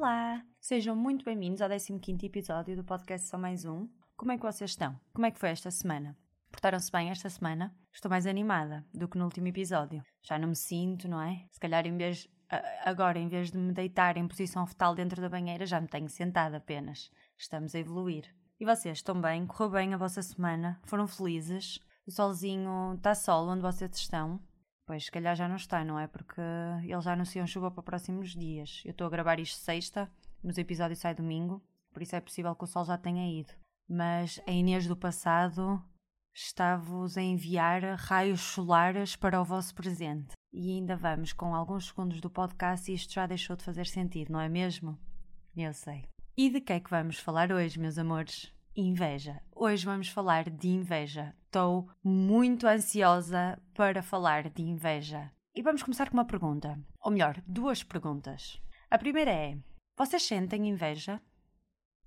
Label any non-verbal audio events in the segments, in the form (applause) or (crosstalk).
Olá! Sejam muito bem-vindos ao 15 episódio do podcast Só Mais Um. Como é que vocês estão? Como é que foi esta semana? Portaram-se bem esta semana? Estou mais animada do que no último episódio. Já não me sinto, não é? Se calhar em vez agora, em vez de me deitar em posição fetal dentro da banheira, já me tenho sentada apenas. Estamos a evoluir. E vocês estão bem? Correu bem a vossa semana? Foram felizes? O solzinho está sol onde vocês estão? Pois, se calhar já não está, não é? Porque eles já anunciam chuva para próximos dias. Eu estou a gravar isto sexta, mas o episódio sai domingo, por isso é possível que o sol já tenha ido. Mas a Inês do passado está-vos a enviar raios solares para o vosso presente. E ainda vamos com alguns segundos do podcast e isto já deixou de fazer sentido, não é mesmo? Eu sei. E de que é que vamos falar hoje, meus amores? Inveja. Hoje vamos falar de inveja. Estou muito ansiosa para falar de inveja. E vamos começar com uma pergunta. Ou melhor, duas perguntas. A primeira é: Vocês sentem inveja?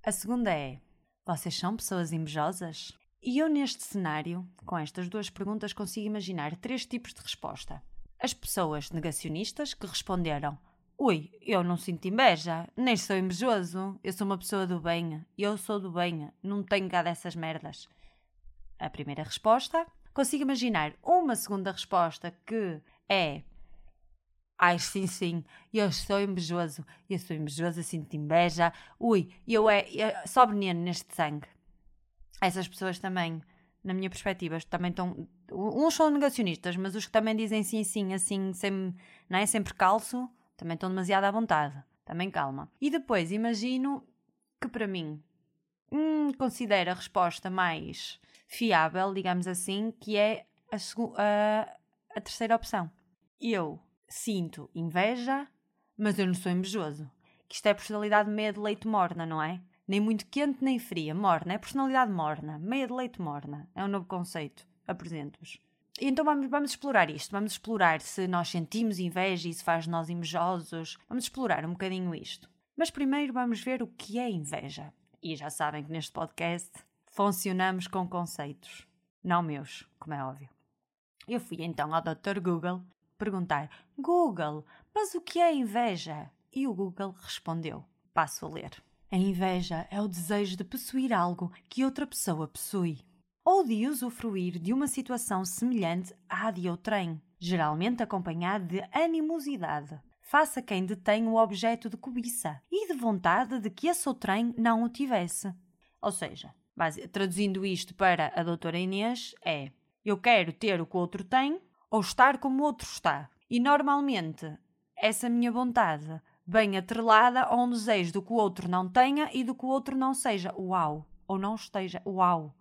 A segunda é: Vocês são pessoas invejosas? E eu, neste cenário, com estas duas perguntas, consigo imaginar três tipos de resposta. As pessoas negacionistas que responderam: Ui, eu não sinto inveja, nem sou invejoso, eu sou uma pessoa do bem, eu sou do bem, não tenho cá dessas merdas. A primeira resposta. Consigo imaginar uma segunda resposta que é Ai, sim, sim, eu sou invejoso, eu sou invejoso, eu sinto inveja, ui, eu é, eu, só veneno neste sangue. Essas pessoas também, na minha perspectiva, também estão, uns são negacionistas, mas os que também dizem sim, sim, assim, sem, não é, sempre calço, também estão demasiado à vontade. Também calma. E depois imagino que para mim hum, considero a resposta mais fiável, digamos assim, que é a, a, a terceira opção. Eu sinto inveja, mas eu não sou invejoso. Que isto é personalidade meia de leite morna, não é? Nem muito quente nem fria, morna. É personalidade morna, meia de leite morna. É um novo conceito. Apresento-vos. Então vamos, vamos explorar isto, vamos explorar se nós sentimos inveja e se faz nós invejosos. Vamos explorar um bocadinho isto. Mas primeiro vamos ver o que é inveja. E já sabem que neste podcast funcionamos com conceitos, não meus, como é óbvio. Eu fui então ao Dr. Google perguntar: Google, mas o que é inveja? E o Google respondeu: Passo a ler. A inveja é o desejo de possuir algo que outra pessoa possui ou de usufruir de uma situação semelhante à de outrem, geralmente acompanhado de animosidade, face a quem detém o objeto de cobiça e de vontade de que esse outrem não o tivesse. Ou seja, traduzindo isto para a doutora Inês, é eu quero ter o que o outro tem ou estar como o outro está. E normalmente essa minha vontade bem atrelada a um desejo do que o outro não tenha e do que o outro não seja. Uau! Ou não esteja. Uau!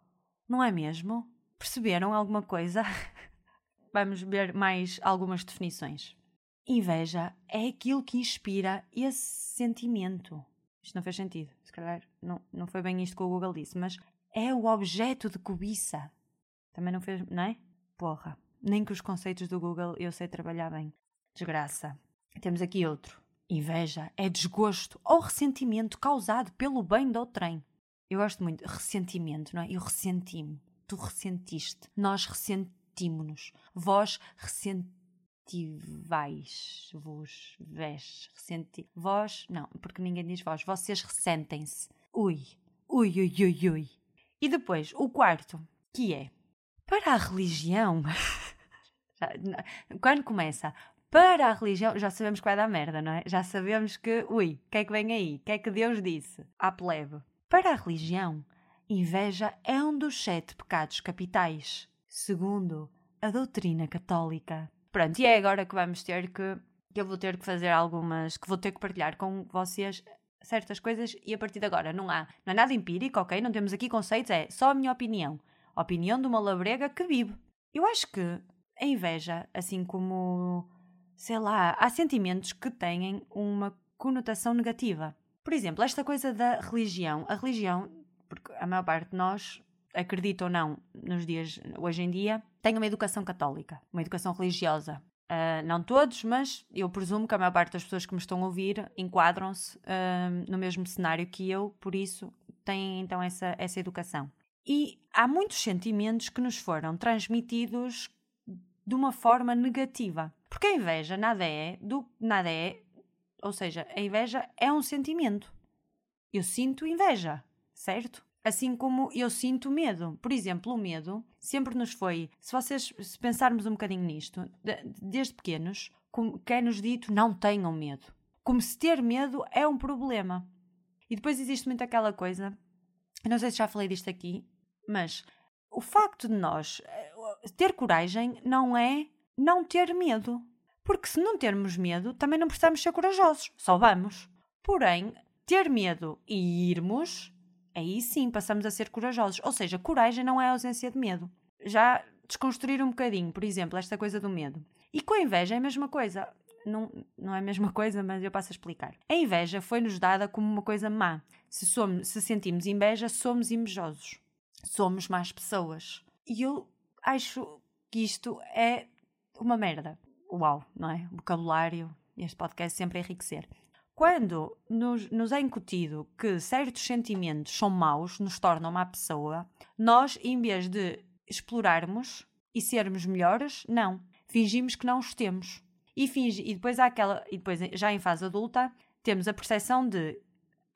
Não é mesmo? Perceberam alguma coisa? (laughs) Vamos ver mais algumas definições. Inveja é aquilo que inspira esse sentimento. Isto não fez sentido. Se calhar não, não foi bem isto que o Google disse, mas é o objeto de cobiça. Também não fez, não é? Porra. Nem que os conceitos do Google eu sei trabalhar bem. Desgraça. Temos aqui outro. Inveja é desgosto ou ressentimento causado pelo bem do outrem. Eu gosto muito. Ressentimento, não é? Eu ressenti-me. Tu ressentiste. Nós ressentimos-nos. Vós ressentivais. Vos, vés, ressenti. Vós, não, porque ninguém diz vós. Vocês ressentem-se. Ui, ui, ui, ui, ui. E depois, o quarto, que é para a religião. (laughs) Quando começa para a religião, já sabemos que vai dar merda, não é? Já sabemos que, ui, o que é que vem aí? O que é que Deus disse? À plebe. Para a religião, inveja é um dos sete pecados capitais, segundo a doutrina católica. Pronto, e é agora que vamos ter que, que eu vou ter que fazer algumas, que vou ter que partilhar com vocês certas coisas e a partir de agora não há, não é nada empírico, ok? Não temos aqui conceitos, é só a minha opinião. A opinião de uma labrega que vive. Eu acho que a inveja, assim como, sei lá, há sentimentos que têm uma conotação negativa. Por exemplo, esta coisa da religião. A religião, porque a maior parte de nós, acredita ou não, nos dias, hoje em dia, tem uma educação católica, uma educação religiosa. Uh, não todos, mas eu presumo que a maior parte das pessoas que me estão a ouvir enquadram-se uh, no mesmo cenário que eu, por isso têm então essa, essa educação. E há muitos sentimentos que nos foram transmitidos de uma forma negativa. Porque a inveja nada é, do, nada é Ou seja, a inveja é um sentimento. Eu sinto inveja, certo? Assim como eu sinto medo. Por exemplo, o medo sempre nos foi. Se vocês se pensarmos um bocadinho nisto, desde pequenos, é-nos dito não tenham medo. Como se ter medo é um problema. E depois existe muito aquela coisa, não sei se já falei disto aqui, mas o facto de nós eh, ter coragem não é não ter medo. Porque se não termos medo, também não precisamos ser corajosos, só vamos. Porém, ter medo e irmos aí sim passamos a ser corajosos. Ou seja, coragem não é ausência de medo. Já desconstruir um bocadinho, por exemplo, esta coisa do medo. E com a inveja é a mesma coisa. Não, não é a mesma coisa, mas eu passo a explicar. A inveja foi-nos dada como uma coisa má. Se, somos, se sentimos inveja, somos invejosos. Somos más pessoas. E eu acho que isto é uma merda. Uau, não é? Vocabulário, este podcast sempre enriquecer. Quando nos, nos é incutido que certos sentimentos são maus, nos tornam má pessoa, nós, em vez de explorarmos e sermos melhores, não. Fingimos que não os temos. E, finge, e depois há aquela. E depois, já em fase adulta, temos a percepção de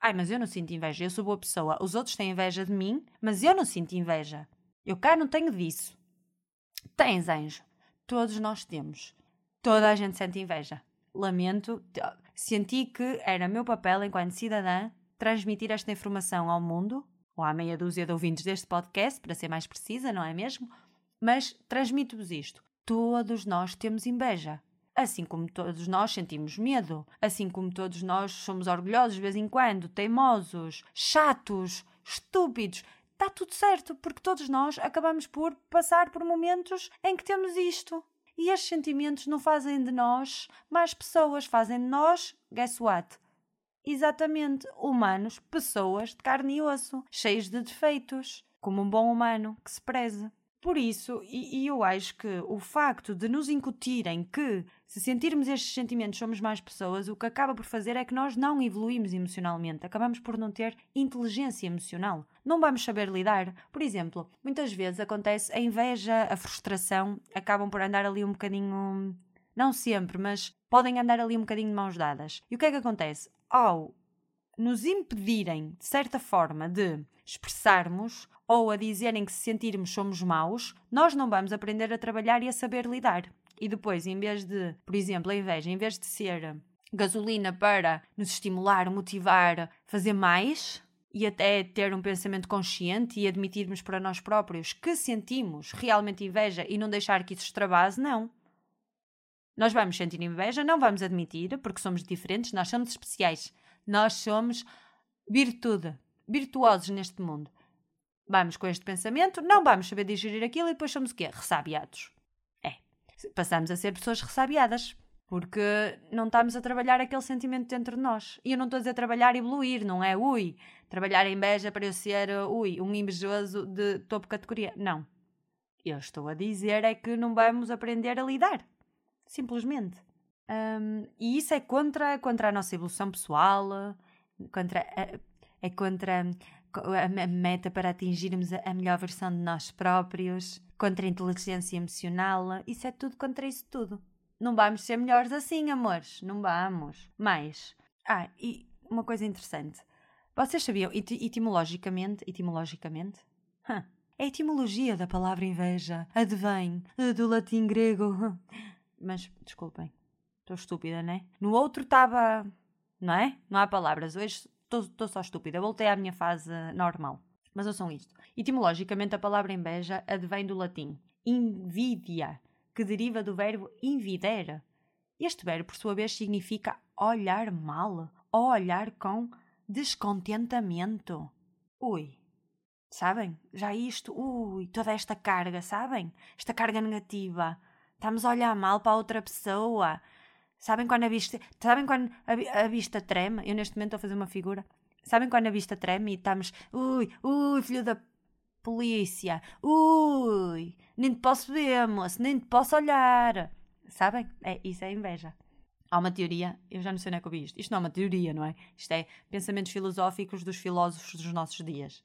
ai, mas eu não sinto inveja, eu sou boa pessoa. Os outros têm inveja de mim, mas eu não sinto inveja. Eu cá não tenho disso. Tens, anjo. Todos nós temos. Toda a gente sente inveja. Lamento senti que era meu papel enquanto cidadã transmitir esta informação ao mundo, ou à meia dúzia de ouvintes deste podcast, para ser mais precisa, não é mesmo? Mas transmito-vos isto. Todos nós temos inveja. Assim como todos nós sentimos medo, assim como todos nós somos orgulhosos de vez em quando, teimosos, chatos, estúpidos, está tudo certo, porque todos nós acabamos por passar por momentos em que temos isto. E estes sentimentos não fazem de nós mais pessoas, fazem de nós, guess what? Exatamente, humanos, pessoas de carne e osso, cheios de defeitos, como um bom humano que se preze. Por isso, e, e, eu acho que o facto de nos incutirem que, se sentirmos estes sentimentos, somos mais pessoas, o que acaba por fazer é que nós não evoluímos emocionalmente, acabamos por não ter inteligência emocional. Não vamos saber lidar. Por exemplo, muitas vezes acontece a inveja, a frustração, acabam por andar ali um bocadinho. Não sempre, mas podem andar ali um bocadinho de mãos dadas. E o que é que acontece? Ao nos impedirem, de certa forma, de expressarmos ou a dizerem que se sentirmos somos maus, nós não vamos aprender a trabalhar e a saber lidar. E depois, em vez de, por exemplo, a inveja, em vez de ser gasolina para nos estimular, motivar, fazer mais e até ter um pensamento consciente e admitirmos para nós próprios que sentimos realmente inveja e não deixar que isso extravase, não. Nós vamos sentir inveja, não vamos admitir, porque somos diferentes, nós somos especiais. Nós somos virtude, virtuosos neste mundo. Vamos com este pensamento, não vamos saber digerir aquilo e depois somos o quê? Ressabiados. É. Passamos a ser pessoas ressabiadas. Porque não estamos a trabalhar aquele sentimento dentro de nós. E eu não estou a dizer trabalhar e evoluir, não é ui, trabalhar em inveja para eu ser ui, um invejoso de topo categoria. Não. Eu estou a dizer é que não vamos aprender a lidar. Simplesmente. Um, e isso é contra, contra a nossa evolução pessoal, contra é contra a meta para atingirmos a melhor versão de nós próprios, contra a inteligência emocional, isso é tudo contra isso tudo. Não vamos ser melhores assim, amores, não vamos. Mas, ah, e uma coisa interessante. Vocês sabiam, etimologicamente, etimologicamente? Huh, a etimologia da palavra inveja advém do latim grego. (laughs) Mas, desculpem, estou estúpida, né? No outro estava, não é? Não há palavras. Hoje Estou só estúpida. Voltei à minha fase normal. Mas ouçam isto. Etimologicamente, a palavra inveja advém do latim invidia, que deriva do verbo invidere. Este verbo, por sua vez, significa olhar mal ou olhar com descontentamento. Ui, sabem? Já isto, ui, toda esta carga, sabem? Esta carga negativa. Estamos a olhar mal para outra pessoa. Sabem quando a vista, sabem quando a, a vista treme? Eu neste momento estou a fazer uma figura. Sabem quando a vista treme e estamos, ui, ui, filho da polícia, ui, nem te posso ver, moço, nem te posso olhar. Sabem? É, isso é inveja. Há uma teoria, eu já não sei onde é que eu vi isto. Isto não é uma teoria, não é? Isto é pensamentos filosóficos dos filósofos dos nossos dias.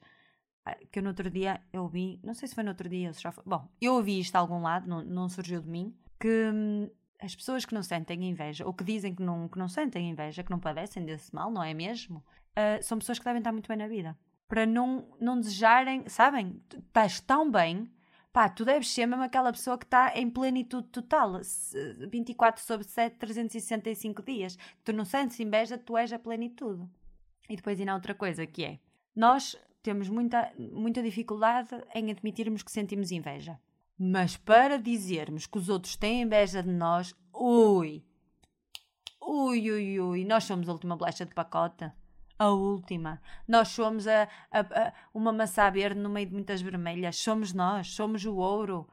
Ah, que eu no outro dia eu vi, não sei se foi no outro dia, se já foi. Bom, eu ouvi isto a algum lado, não, não surgiu de mim, que hum, as pessoas que não sentem inveja, ou que dizem que não, que não sentem inveja, que não padecem desse mal, não é mesmo? Uh, são pessoas que devem estar muito bem na vida. Para não, não desejarem, sabem? Estás tão bem, pá, tu deves ser mesmo aquela pessoa que está em plenitude total, 24 sobre 7, 365 dias. Tu não sentes inveja, tu és a plenitude. E depois ainda há outra coisa que é, nós temos muita, muita dificuldade em admitirmos que sentimos inveja. Mas para dizermos que os outros têm inveja de nós, ui, ui, ui, ui, nós somos a última bolacha de pacote. A última. Nós somos a, a, a, uma maçã verde no meio de muitas vermelhas. Somos nós, somos o ouro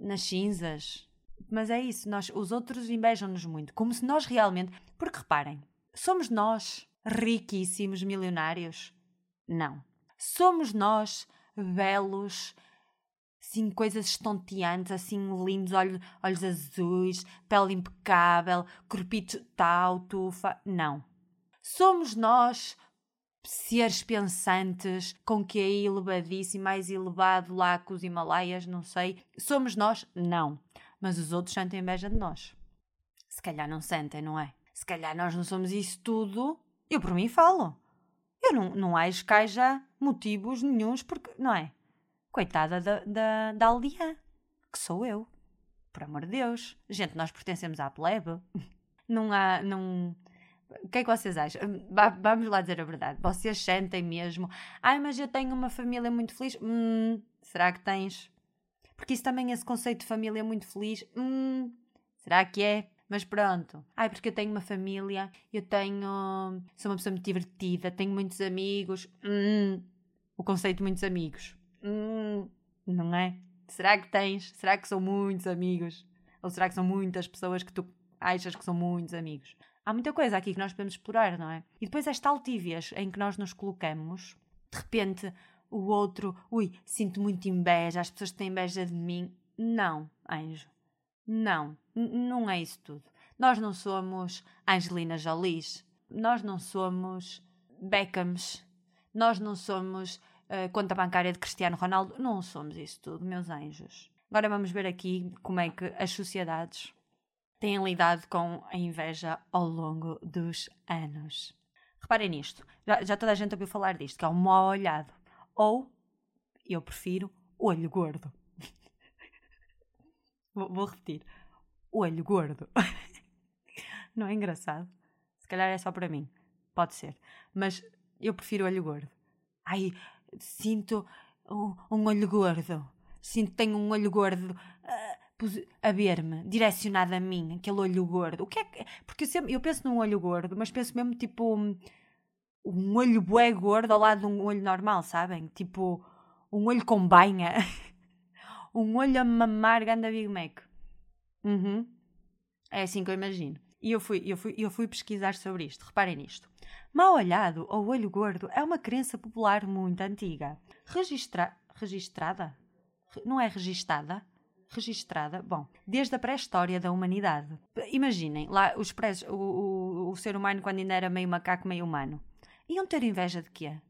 nas cinzas. Mas é isso, nós, os outros invejam-nos muito, como se nós realmente. Porque reparem, somos nós riquíssimos milionários? Não. Somos nós belos, assim, coisas estonteantes, assim, lindos, olhos, olhos azuis, pele impecável, corpito tal, tufa. Não. Somos nós seres pensantes, com que é elevadíssimo, mais elevado lá com os Himalaias, não sei. Somos nós? Não. Mas os outros sentem inveja de nós. Se calhar não sentem, não é? Se calhar nós não somos isso tudo. Eu por mim falo. Eu não, não acho que haja motivos nenhums, porque, não é? Coitada da, da, da aldeã, que sou eu. Por amor de Deus. Gente, nós pertencemos à plebe. (laughs) Não há. Não... O que é que vocês acham? Vamos lá dizer a verdade. Vocês sentem mesmo. Ai, mas eu tenho uma família muito feliz. Hum, será que tens? Porque isso também, esse conceito de família muito feliz. Hum, será que é? Mas pronto. Ai, porque eu tenho uma família, eu tenho. Sou uma pessoa muito divertida, tenho muitos amigos. Hum, o conceito de muitos amigos. Hum, não é? Será que tens? Será que são muitos amigos? Ou será que são muitas pessoas que tu achas que são muitos amigos? Há muita coisa aqui que nós podemos explorar, não é? E depois esta altívias em que nós nos colocamos, de repente o outro, ui, sinto muito inveja, as pessoas têm inveja de mim. Não, anjo. Não, não é isso tudo. Nós não somos Angelina Jolie, nós não somos Beckhams, nós não somos uh, conta bancária de Cristiano Ronaldo, não somos isso tudo, meus anjos. Agora vamos ver aqui como é que as sociedades têm lidado com a inveja ao longo dos anos. Reparem nisto, já, já toda a gente ouviu falar disto, que é o mal olhado, ou, eu prefiro, olho gordo. (laughs) Vou, vou repetir. Olho gordo. (laughs) Não é engraçado? Se calhar é só para mim. Pode ser. Mas eu prefiro olho gordo. Ai, sinto um, um olho gordo. Sinto que tenho um olho gordo uh, a ver-me, direcionado a mim, aquele olho gordo. O que é que. Porque eu, sempre, eu penso num olho gordo, mas penso mesmo tipo. Um, um olho bué gordo ao lado de um olho normal, sabem? Tipo, um olho com banha. (laughs) um olho a mamar ganda Big Mac. Uhum. É assim que eu imagino. E eu fui, eu, fui, eu fui pesquisar sobre isto. Reparem nisto. Mal olhado ou olho gordo é uma crença popular muito antiga. Registra... Registrada? Não é registada? Registrada? Bom, desde a pré-história da humanidade. Imaginem, lá os pré o, o, o ser humano quando ainda era meio macaco, meio humano. Iam ter inveja de quê?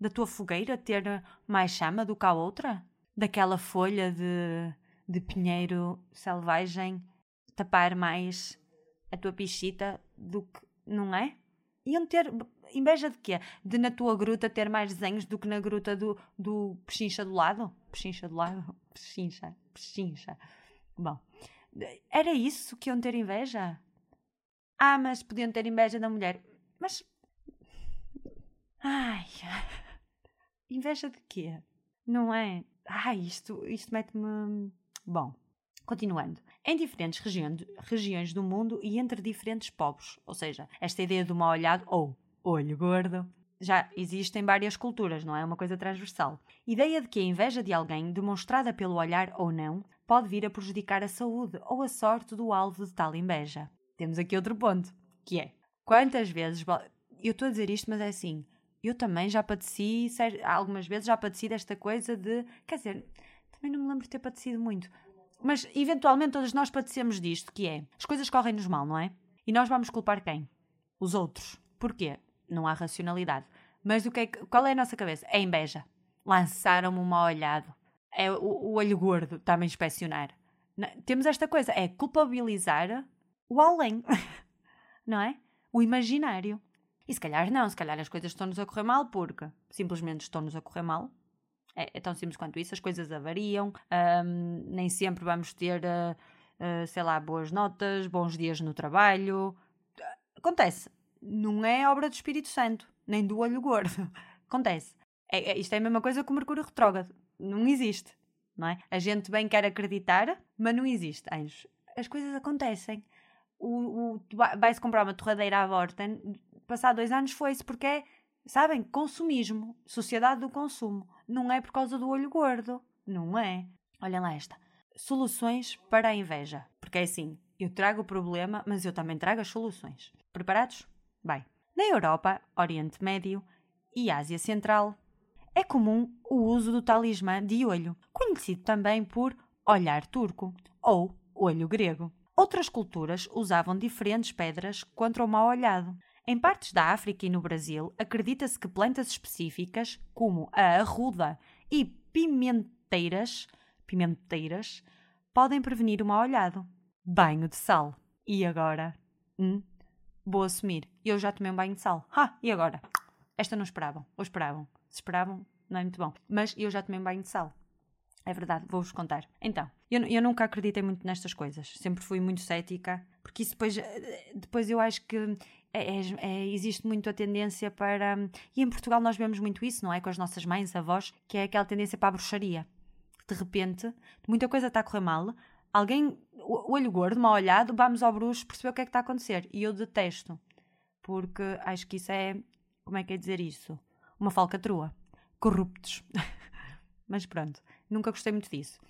Da tua fogueira ter mais chama do que a outra? daquela folha de, de pinheiro selvagem tapar mais a tua pichita do que. não é? Iam ter inveja de quê? De na tua gruta ter mais desenhos do que na gruta do, do pechincha do lado? Pechincha do lado? (laughs) Pechincha, pechincha. Bom, era isso que iam ter inveja? Ah, mas podiam ter inveja da mulher. Mas. Ai. (laughs) Inveja de quê? Não é? Ah, isto, isto mete-me. Bom, continuando. Em diferentes regiões, do mundo e entre diferentes povos, ou seja, esta ideia do mal olhado ou olho gordo já existe em várias culturas, não é uma coisa transversal. Ideia de que a inveja de alguém, demonstrada pelo olhar ou não, pode vir a prejudicar a saúde ou a sorte do alvo de tal inveja. Temos aqui outro ponto, que é quantas vezes. Eu estou a dizer isto, mas é assim eu também já padeci, algumas vezes já padeci desta coisa de. Quer dizer, também não me lembro de ter padecido muito. Mas eventualmente todos nós padecemos disto, que é as coisas correm-nos mal, não é? E nós vamos culpar quem? Os outros. Porquê? Não há racionalidade. Mas o que é, qual é a nossa cabeça? É inveja. Lançaram-me um mal olhado. É o, o olho gordo está-me a inspecionar. Temos esta coisa, é culpabilizar o além, (laughs) não é? O imaginário. E se calhar não, se calhar as coisas estão-nos a correr mal porque simplesmente estão-nos a correr mal. É, é, tão simples quanto isso, as coisas avariam, um, nem sempre vamos ter, uh, uh, sei lá, boas notas, bons dias no trabalho. Acontece. Não é obra do Espírito Santo, nem do olho gordo. (laughs) Acontece. É, é, isto é a mesma coisa que o Mercúrio retrógrado. Não existe. Não é? A gente bem quer acreditar, mas não existe, anjos. As coisas acontecem. O, o, vai-se comprar uma torradeira à volta, passar dois anos foi-se, porque é, sabem, consumismo, sociedade do consumo. Não é por causa do olho gordo. Não é. Olhem lá esta. Soluções para a inveja. Porque é assim, eu trago o problema, mas eu também trago as soluções. Preparados? Bem. Na Europa, Oriente Médio e Ásia Central, é comum o uso do talismã de olho, conhecido também por olhar turco ou olho grego. Outras culturas usavam diferentes pedras contra o mal olhado. Em partes da África e no Brasil, acredita-se que plantas específicas, como a arruda e pimenteiras, pimenteiras podem prevenir o mal olhado. Banho de sal. E agora? Hum? Vou assumir. Eu já tomei um banho de sal. Ha! E agora? Esta não esperavam. Ou esperavam? Se esperavam, não é muito bom. Mas eu já tomei um banho de sal. É verdade, vou-vos contar. Então, eu, eu nunca acreditei muito nestas coisas. Sempre fui muito cética, porque isso depois, eh, depois eu acho que é, é, é, existe muito a tendência para. E em Portugal nós vemos muito isso, não é? Com as nossas mães, avós, que é aquela tendência para a bruxaria. De repente, muita coisa está a correr mal, alguém, olho gordo, mal olhado, vamos ao bruxo perceber o que é que está a acontecer. E eu detesto, porque acho que isso é. Como é que é dizer isso? Uma falcatrua. Corruptos. (laughs) Mas pronto, nunca gostei muito disso.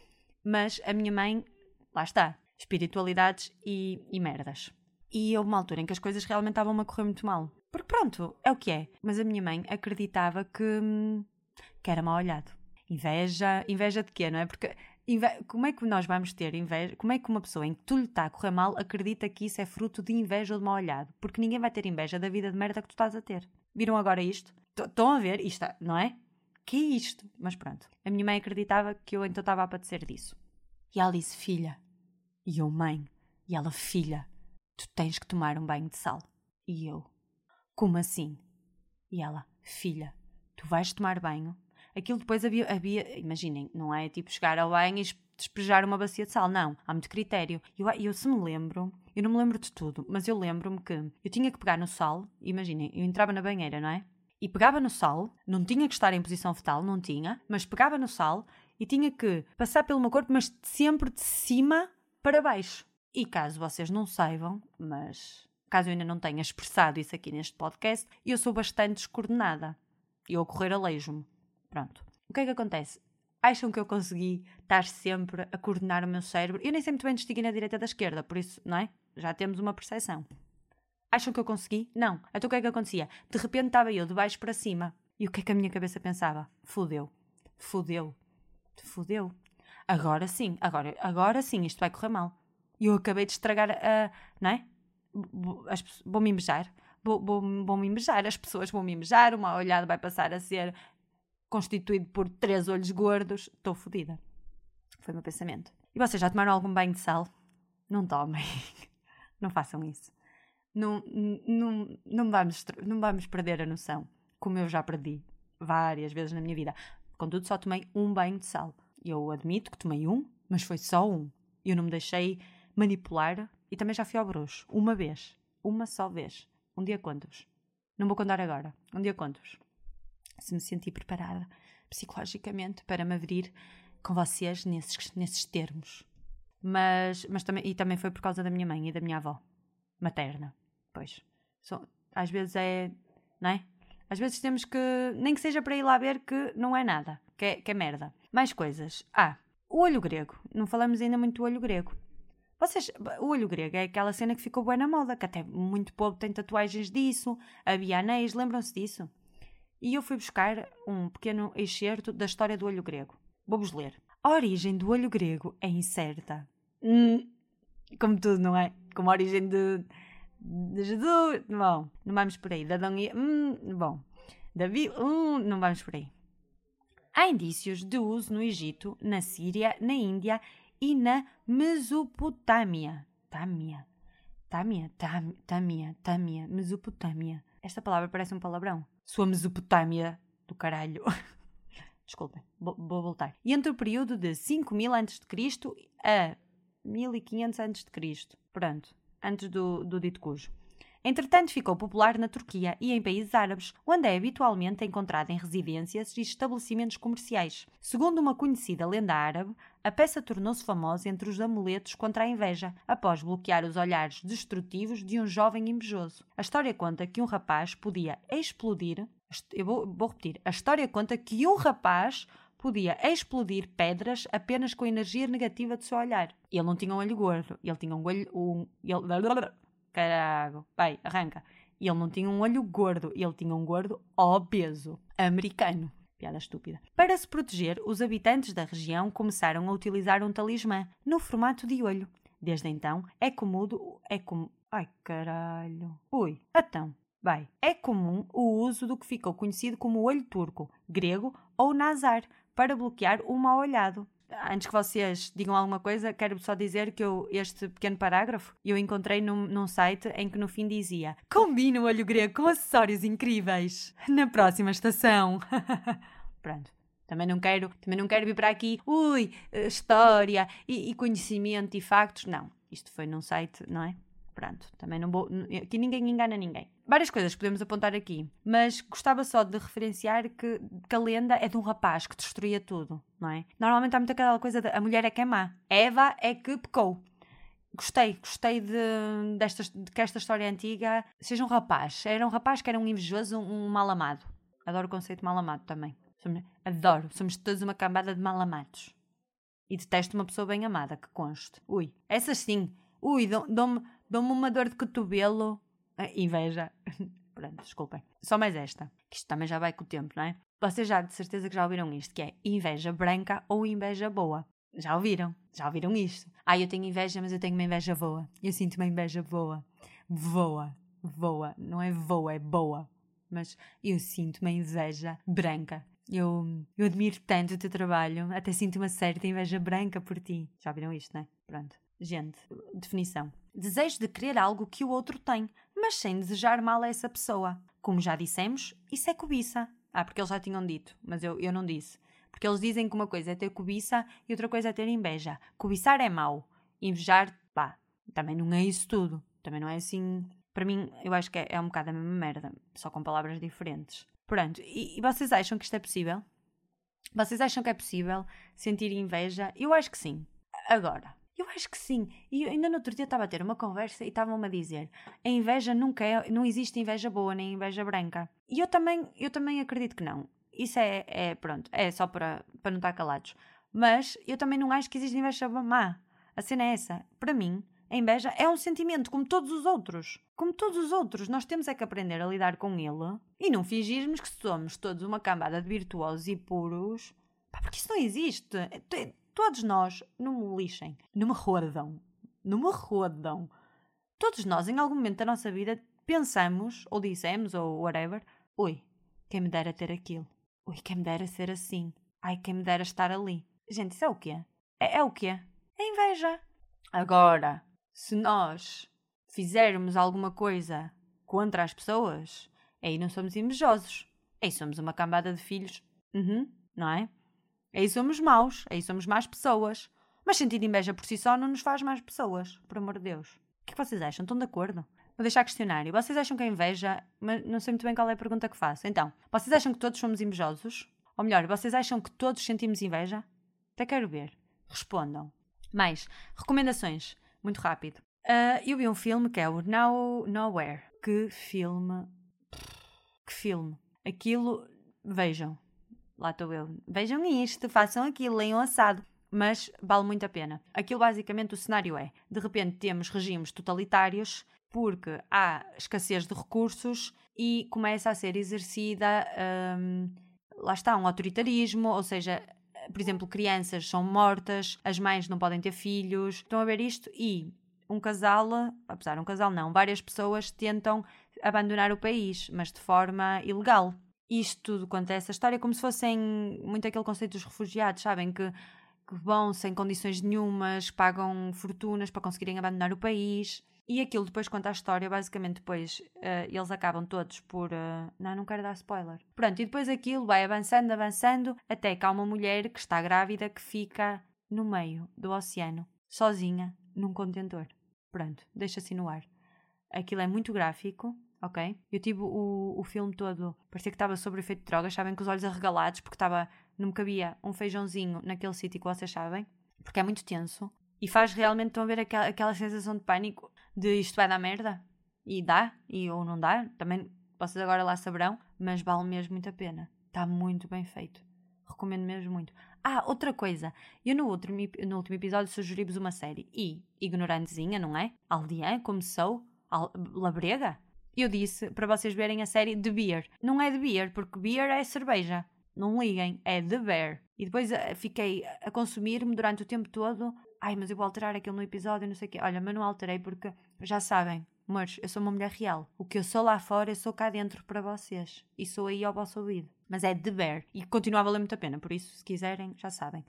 Mas a minha mãe, lá está, espiritualidades e, e merdas. E houve uma altura em que as coisas realmente estavam a correr muito mal. Porque pronto, é o que é. Mas a minha mãe acreditava que, hum, que era mal olhado. Inveja, inveja de quê, não é? Porque como é que nós vamos ter inveja? Como é que uma pessoa em que tu lhe está a correr mal acredita que isso é fruto de inveja ou de mal olhado? Porque ninguém vai ter inveja da vida de merda que tu estás a ter. Viram agora isto? Estão a ver? Isto, não é? Que é isto? Mas pronto. A minha mãe acreditava que eu então estava a padecer disso. E ela disse: Filha. E eu, mãe. E ela, filha. Tu tens que tomar um banho de sal. E eu: Como assim? E ela: Filha. Tu vais tomar banho aquilo depois havia, havia imaginem, não é tipo chegar ao banho e despejar uma bacia de sal, não, há muito critério. Eu, eu se me lembro, eu não me lembro de tudo, mas eu lembro-me que eu tinha que pegar no sal, imaginem, eu entrava na banheira, não é? E pegava no sal, não tinha que estar em posição fetal, não tinha, mas pegava no sal e tinha que passar pelo meu corpo, mas sempre de cima para baixo. E caso vocês não saibam, mas caso eu ainda não tenha expressado isso aqui neste podcast, eu sou bastante descoordenada. E ao correr aleijo-me. Pronto. O que é que acontece? Acham que eu consegui estar sempre a coordenar o meu cérebro? Eu nem sei muito bem distinguir na direita da esquerda, por isso, não é? Já temos uma percepção. Acham que eu consegui? Não. Então o que é que acontecia? De repente estava eu de baixo para cima. E o que é que a minha cabeça pensava? Fudeu. Fudeu. Fudeu. Agora sim, agora, agora sim, isto vai correr mal. E eu acabei de estragar a. Não é? Vou-me invejar. Vou-me vou, vou invejar. As pessoas vão me invejar. Uma olhada vai passar a ser constituído por três olhos gordos, estou fodida. Foi o meu pensamento. E vocês já tomaram algum banho de sal? Não tomem. (laughs) não façam isso. Não, não, não, vamos, não vamos perder a noção, como eu já perdi várias vezes na minha vida. Contudo, só tomei um banho de sal. Eu admito que tomei um, mas foi só um. Eu não me deixei manipular e também já fui ao bruxo. Uma vez. Uma só vez. Um dia conto-vos. Não vou contar agora. Um dia conto-vos se me senti preparada psicologicamente para me abrir com vocês nesses, nesses termos. Mas, mas também, e também foi por causa da minha mãe e da minha avó materna. Pois, so, às vezes é, não é? Às vezes temos que, nem que seja para ir lá ver que não é nada, que é, que é merda. Mais coisas. Ah, o olho grego. Não falamos ainda muito do olho grego. Vocês, o olho grego é aquela cena que ficou boa na moda, que até muito povo tem tatuagens disso, havia anéis, lembram-se disso? e eu fui buscar um pequeno excerto da história do olho grego. Vou-vos ler. A origem do olho grego é incerta. Hum, como tudo, não é? Como a origem de, de Jesus. Bom, não vamos por aí. Da Adão e. Hum, bom. Davi. Hum, não vamos por aí. Há indícios de uso no Egito, na Síria, na Índia e na Mesopotâmia. Tâmia. Tâmia, Tâmia, Tâmia, Tâmia, Mesopotâmia. Esta palavra parece um palavrão. Sua Mesopotâmia do caralho. (laughs) Desculpem, vou voltar. E entre o período de 5000 a.C. a 1500 a.C. Pronto, antes do, do dito cujo. Entretanto, ficou popular na Turquia e em países árabes, onde é habitualmente encontrada em residências e estabelecimentos comerciais. Segundo uma conhecida lenda árabe, a peça tornou-se famosa entre os amuletos contra a inveja, após bloquear os olhares destrutivos de um jovem invejoso. A história conta que um rapaz podia explodir. Eu vou, vou repetir. A história conta que um rapaz podia explodir pedras apenas com a energia negativa do seu olhar. Ele não tinha um olho gordo, ele tinha um olho. Um, ele, Carago. Vai, arranca. E ele não tinha um olho gordo, ele tinha um gordo obeso. Americano. Piada estúpida. Para se proteger, os habitantes da região começaram a utilizar um talismã no formato de olho. Desde então, é comum. É comum. Ai caralho. Ui, então. Vai. É comum o uso do que ficou conhecido como olho turco, grego ou nazar, para bloquear o mal olhado antes que vocês digam alguma coisa, quero só dizer que eu, este pequeno parágrafo eu encontrei num, num site em que no fim dizia Combina o olho grego com acessórios incríveis na próxima estação. (laughs) Pronto. Também não quero, também não quero vir para aqui, ui, história e, e conhecimento e factos. Não, isto foi num site, não é? Pronto, também não vou. Aqui ninguém engana ninguém. Várias coisas podemos apontar aqui, mas gostava só de referenciar que, que a lenda é de um rapaz que destruía tudo, não é? Normalmente há muita aquela coisa de a mulher é que é má. Eva é que pecou. Gostei, gostei de, desta, de que esta história antiga seja um rapaz. Era um rapaz que era um invejoso, um, um mal amado. Adoro o conceito de mal amado também. Somos, adoro. Somos todos uma cambada de mal amados. E detesto uma pessoa bem amada, que conste. Ui, essas sim. Ui, dão-me Dou-me uma dor de cotovelo. Inveja. (laughs) Pronto, desculpem. Só mais esta. Que isto também já vai com o tempo, não é? Vocês já de certeza que já ouviram isto, que é inveja branca ou inveja boa. Já ouviram? Já ouviram isto? Ah, eu tenho inveja, mas eu tenho uma inveja boa. Eu sinto uma inveja boa. Voa. Voa. Não é voa, é boa. Mas eu sinto uma inveja branca. Eu, eu admiro tanto o teu trabalho, até sinto uma certa inveja branca por ti. Já ouviram isto, não é? Pronto. Gente, definição. Desejo de querer algo que o outro tem, mas sem desejar mal a essa pessoa. Como já dissemos, isso é cobiça. Ah, porque eles já tinham dito, mas eu, eu não disse. Porque eles dizem que uma coisa é ter cobiça e outra coisa é ter inveja. Cobiçar é mau. Invejar, pá, também não é isso tudo. Também não é assim. Para mim, eu acho que é, é um bocado a mesma merda, só com palavras diferentes. Pronto, e, e vocês acham que isto é possível? Vocês acham que é possível sentir inveja? Eu acho que sim. Agora, eu acho que sim. E ainda no outro dia estava a ter uma conversa e estavam-me a dizer: a inveja nunca é, não existe inveja boa nem inveja branca. E eu também, eu também acredito que não. Isso é, é pronto, é só para, para não estar calados. Mas eu também não acho que existe inveja má. A cena é essa. Para mim, a inveja é um sentimento como todos os outros. Como todos os outros, nós temos é que aprender a lidar com ele e não fingirmos que somos todos uma cambada de virtuosos e puros. Pá, porque isso não existe. Todos nós, me lixem, não me rodam, não. Todos nós, em algum momento da nossa vida, pensamos, ou dissemos, ou whatever, ui, quem me dera ter aquilo. Ui, quem me dera ser assim. Ai, quem me dera estar ali. Gente, isso é o quê? É, é o quê? É inveja. Agora, se nós fizermos alguma coisa contra as pessoas, aí não somos invejosos. Aí somos uma cambada de filhos. Uhum, não é? Aí somos maus, aí somos más pessoas. Mas sentir inveja por si só não nos faz mais pessoas, por amor de Deus. O que é que vocês acham? Estão de acordo? Vou deixar questionário. Vocês acham que a inveja. Mas não sei muito bem qual é a pergunta que faço. Então, vocês acham que todos somos invejosos? Ou melhor, vocês acham que todos sentimos inveja? Até quero ver. Respondam. Mais, recomendações. Muito rápido. Uh, eu vi um filme que é o Now Nowhere. Que filme. Que filme. Aquilo. Vejam lá estou eu. Vejam isto, façam aquilo, leiam assado. Mas vale muito a pena. Aquilo basicamente o cenário é: de repente temos regimes totalitários porque há escassez de recursos e começa a ser exercida, hum, lá está, um autoritarismo, ou seja, por exemplo, crianças são mortas, as mães não podem ter filhos. Estão a ver isto? E um casal, apesar de um casal não, várias pessoas tentam abandonar o país, mas de forma ilegal isto tudo quanto a essa história, como se fossem muito aquele conceito dos refugiados, sabem? Que, que vão sem condições nenhumas, pagam fortunas para conseguirem abandonar o país. E aquilo depois conta a história, basicamente depois uh, eles acabam todos por... Uh, não, não quero dar spoiler. Pronto, e depois aquilo vai avançando, avançando, até que há uma mulher que está grávida que fica no meio do oceano, sozinha, num contentor. Pronto, deixa-se no ar. Aquilo é muito gráfico, ok? Eu tive o, o filme todo, parecia que estava sobre efeito de drogas, sabem, com os olhos arregalados, porque estava, não me cabia um feijãozinho naquele sítio que vocês sabem, porque é muito tenso. E faz realmente, estão a ver aquela, aquela sensação de pânico, de isto vai dar merda? E dá, e ou não dá, também vocês agora lá saberão, mas vale mesmo muito a pena. Está muito bem feito. Recomendo mesmo muito. Ah, outra coisa. Eu no, outro, no último episódio sugeri-vos uma série e, ignorantezinha, não é? Aldeã, como sou, al labrega, eu disse para vocês verem a série The Beer. Não é The Beer, porque Beer é cerveja. Não liguem, é The Bear. E depois uh, fiquei a consumir-me durante o tempo todo. Ai, mas eu vou alterar aquilo no episódio, não sei o quê. Olha, mas não alterei porque já sabem, mas eu sou uma mulher real. O que eu sou lá fora, eu sou cá dentro para vocês. E sou aí ao vosso ouvido. Mas é The Bear. E continua a valer muito a pena. Por isso, se quiserem, já sabem.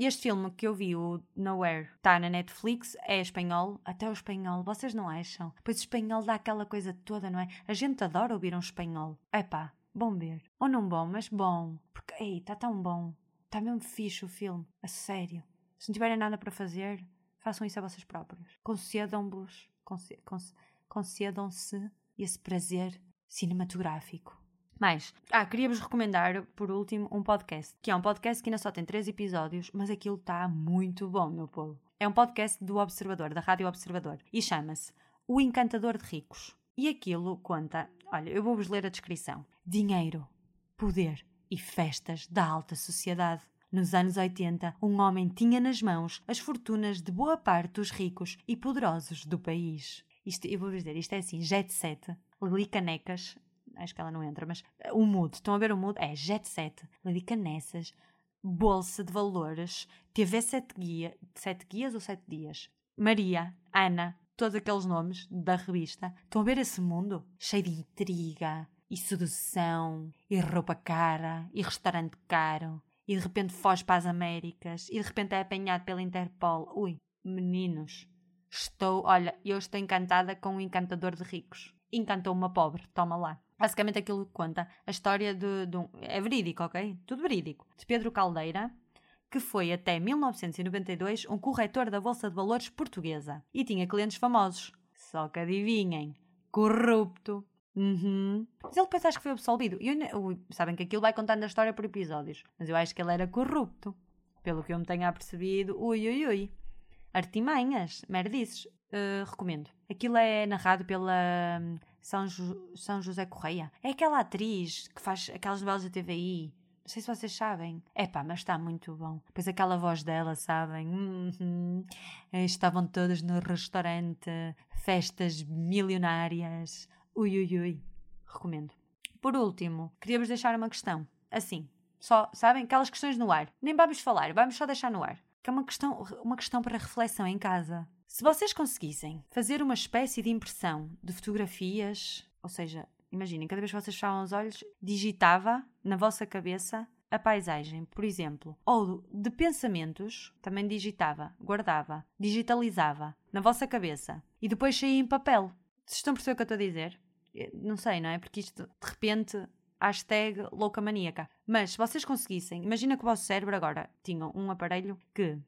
Este filme que eu vi, o Nowhere, está na Netflix. É espanhol. Até o espanhol. Vocês não acham? Pois o espanhol dá aquela coisa toda, não é? A gente adora ouvir um espanhol. Epá, bom ver. Ou não bom, mas bom. Porque, ei, está tão bom. Está mesmo fixe o filme. A sério. Se não tiverem nada para fazer, façam isso a vocês próprios. Concedam-vos. Concedam-se concedam-se esse prazer cinematográfico. Mais, ah, queria-vos recomendar, por último, um podcast, que é um podcast que ainda só tem três episódios, mas aquilo está muito bom, meu povo. É um podcast do Observador, da Rádio Observador, e chama-se O Encantador de Ricos. E aquilo conta, olha, eu vou-vos ler a descrição: dinheiro, poder e festas da alta sociedade. Nos anos 80, um homem tinha nas mãos as fortunas de boa parte dos ricos e poderosos do país. Isto, eu vou dizer, isto é assim, jet set, Lili Canecas, acho que ela não entra, mas uh, o mood, estão a ver o mood? É jet set, Lili Canessas, Bolsa de Valores, TV Sete, guia, sete Guias ou Sete Dias, Maria, Ana, todos aqueles nomes da revista. Estão a ver esse mundo? Cheio de intriga, e sedução, e roupa cara, e restaurante caro, e de repente foge para as Américas, e de repente é apanhado pela Interpol. Ui, meninos, Estou, olha, eu estou encantada com o encantador de ricos. Encantou uma pobre, toma lá. Basicamente aquilo que conta a história de, de um. É verídico, ok? Tudo verídico. De Pedro Caldeira, que foi até 1992 um corretor da Bolsa de Valores portuguesa e tinha clientes famosos. Só que adivinhem, corrupto. Uhum. Mas ele depois acho que foi absolvido. Eu, sabem que aquilo vai contando a história por episódios, mas eu acho que ele era corrupto. Pelo que eu me tenho apercebido, ui ui ui. Artimanhas, merdices. Uh, recomendo. Aquilo é narrado pela hum, São, jo São José Correia. É aquela atriz que faz aquelas novelas da TVI. Não sei se vocês sabem. É mas está muito bom. Depois aquela voz dela, sabem? Uhum. Estavam todos no restaurante, festas milionárias. Ui, ui, ui. Recomendo. Por último, queria-vos deixar uma questão. Assim, só, sabem? Aquelas questões no ar. Nem vamos falar, vamos só deixar no ar que é uma questão, uma questão para reflexão em casa. Se vocês conseguissem fazer uma espécie de impressão de fotografias, ou seja, imaginem, cada vez que vocês fechavam os olhos, digitava na vossa cabeça a paisagem, por exemplo, ou de pensamentos, também digitava, guardava, digitalizava na vossa cabeça e depois saía em papel. Vocês estão a perceber o que eu estou a dizer? Não sei, não é? Porque isto de repente hashtag louca maníaca. Mas se vocês conseguissem, imagina que o vosso cérebro agora tinha um aparelho que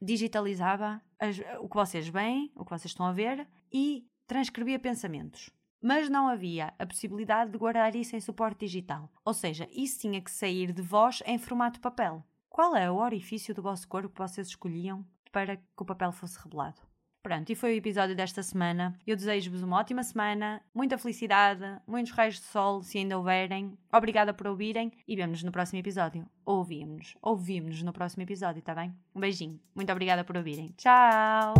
digitalizava as, o que vocês veem, o que vocês estão a ver e transcrevia pensamentos. Mas não havia a possibilidade de guardar isso em suporte digital. Ou seja, isso tinha que sair de vós em formato papel. Qual é o orifício do vosso corpo que vocês escolhiam para que o papel fosse revelado? Pronto, e foi o episódio desta semana. Eu desejo-vos uma ótima semana, muita felicidade, muitos raios de sol, se ainda houverem. Obrigada por ouvirem e vemos-nos no próximo episódio. Ouvimos-nos, ouvimos-nos no próximo episódio, tá bem? Um beijinho. Muito obrigada por ouvirem. Tchau!